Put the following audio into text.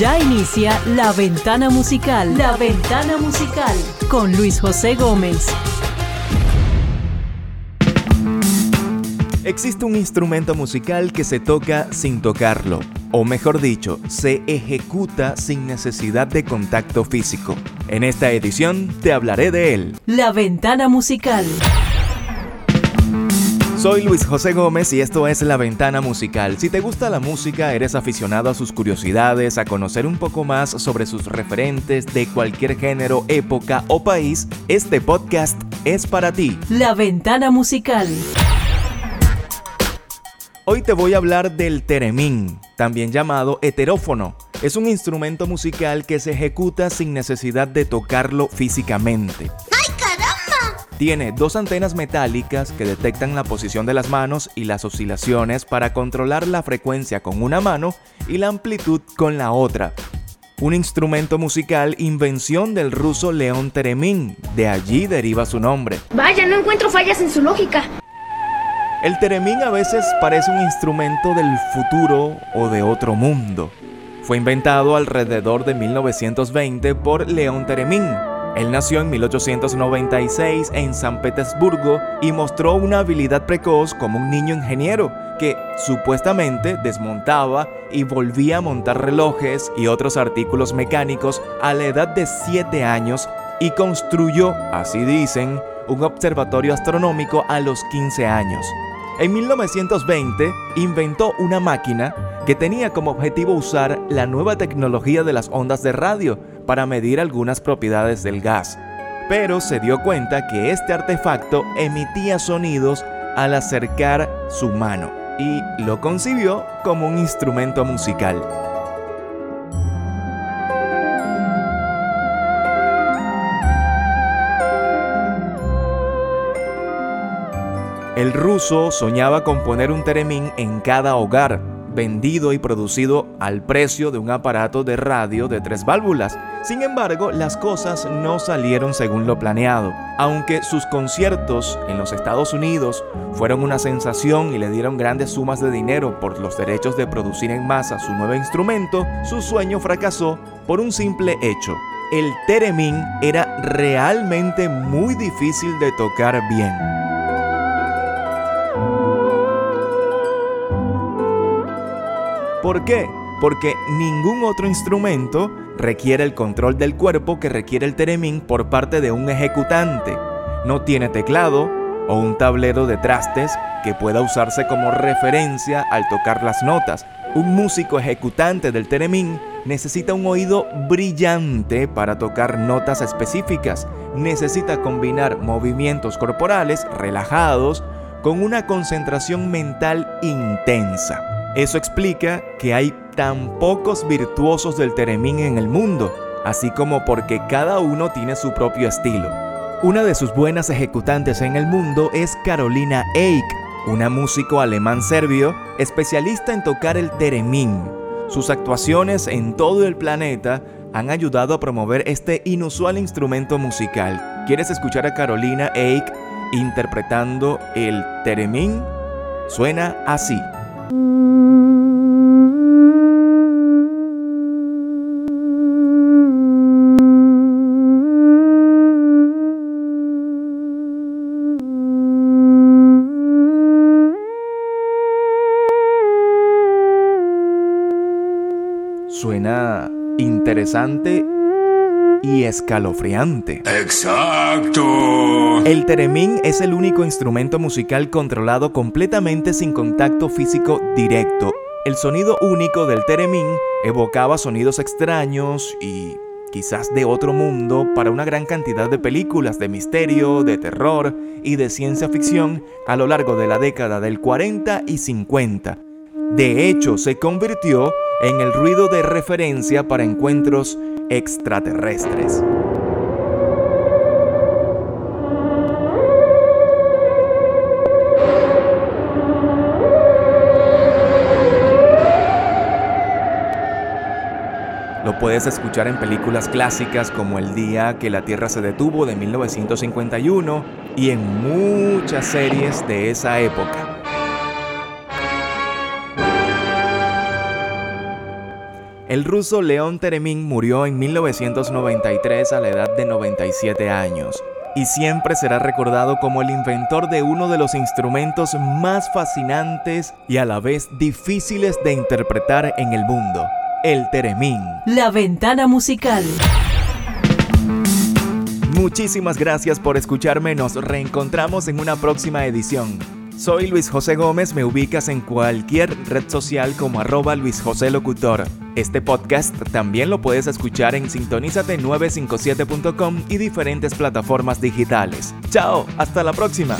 Ya inicia La Ventana Musical. La Ventana Musical con Luis José Gómez. Existe un instrumento musical que se toca sin tocarlo, o mejor dicho, se ejecuta sin necesidad de contacto físico. En esta edición te hablaré de él. La Ventana Musical. Soy Luis José Gómez y esto es La Ventana Musical. Si te gusta la música, eres aficionado a sus curiosidades, a conocer un poco más sobre sus referentes de cualquier género, época o país, este podcast es para ti. La Ventana Musical. Hoy te voy a hablar del teremín, también llamado heterófono. Es un instrumento musical que se ejecuta sin necesidad de tocarlo físicamente. Tiene dos antenas metálicas que detectan la posición de las manos y las oscilaciones para controlar la frecuencia con una mano y la amplitud con la otra. Un instrumento musical invención del ruso León Teremín, de allí deriva su nombre. Vaya, no encuentro fallas en su lógica. El teremín a veces parece un instrumento del futuro o de otro mundo. Fue inventado alrededor de 1920 por León Teremín, él nació en 1896 en San Petersburgo y mostró una habilidad precoz como un niño ingeniero que supuestamente desmontaba y volvía a montar relojes y otros artículos mecánicos a la edad de 7 años y construyó, así dicen, un observatorio astronómico a los 15 años. En 1920 inventó una máquina que tenía como objetivo usar la nueva tecnología de las ondas de radio para medir algunas propiedades del gas, pero se dio cuenta que este artefacto emitía sonidos al acercar su mano y lo concibió como un instrumento musical. El ruso soñaba con poner un teremín en cada hogar, vendido y producido al precio de un aparato de radio de tres válvulas. Sin embargo, las cosas no salieron según lo planeado. Aunque sus conciertos en los Estados Unidos fueron una sensación y le dieron grandes sumas de dinero por los derechos de producir en masa su nuevo instrumento, su sueño fracasó por un simple hecho. El teremín era realmente muy difícil de tocar bien. ¿Por qué? Porque ningún otro instrumento requiere el control del cuerpo que requiere el teremín por parte de un ejecutante. No tiene teclado o un tablero de trastes que pueda usarse como referencia al tocar las notas. Un músico ejecutante del teremín necesita un oído brillante para tocar notas específicas. Necesita combinar movimientos corporales relajados con una concentración mental intensa. Eso explica que hay tan pocos virtuosos del teremín en el mundo, así como porque cada uno tiene su propio estilo. Una de sus buenas ejecutantes en el mundo es Carolina Eik, una músico alemán-serbio especialista en tocar el teremín. Sus actuaciones en todo el planeta han ayudado a promover este inusual instrumento musical. ¿Quieres escuchar a Carolina Eik interpretando el teremín? Suena así. Suena interesante y escalofriante. Exacto. El teremín es el único instrumento musical controlado completamente sin contacto físico directo. El sonido único del teremín evocaba sonidos extraños y quizás de otro mundo para una gran cantidad de películas de misterio, de terror y de ciencia ficción a lo largo de la década del 40 y 50. De hecho, se convirtió en el ruido de referencia para encuentros extraterrestres. Lo puedes escuchar en películas clásicas como El día que la Tierra se detuvo de 1951 y en muchas series de esa época. El ruso León Teremín murió en 1993 a la edad de 97 años y siempre será recordado como el inventor de uno de los instrumentos más fascinantes y a la vez difíciles de interpretar en el mundo, el teremín. La ventana musical. Muchísimas gracias por escucharme, nos reencontramos en una próxima edición. Soy Luis José Gómez, me ubicas en cualquier red social como arroba Luis José Locutor. Este podcast también lo puedes escuchar en sintonizate957.com y diferentes plataformas digitales. Chao, hasta la próxima.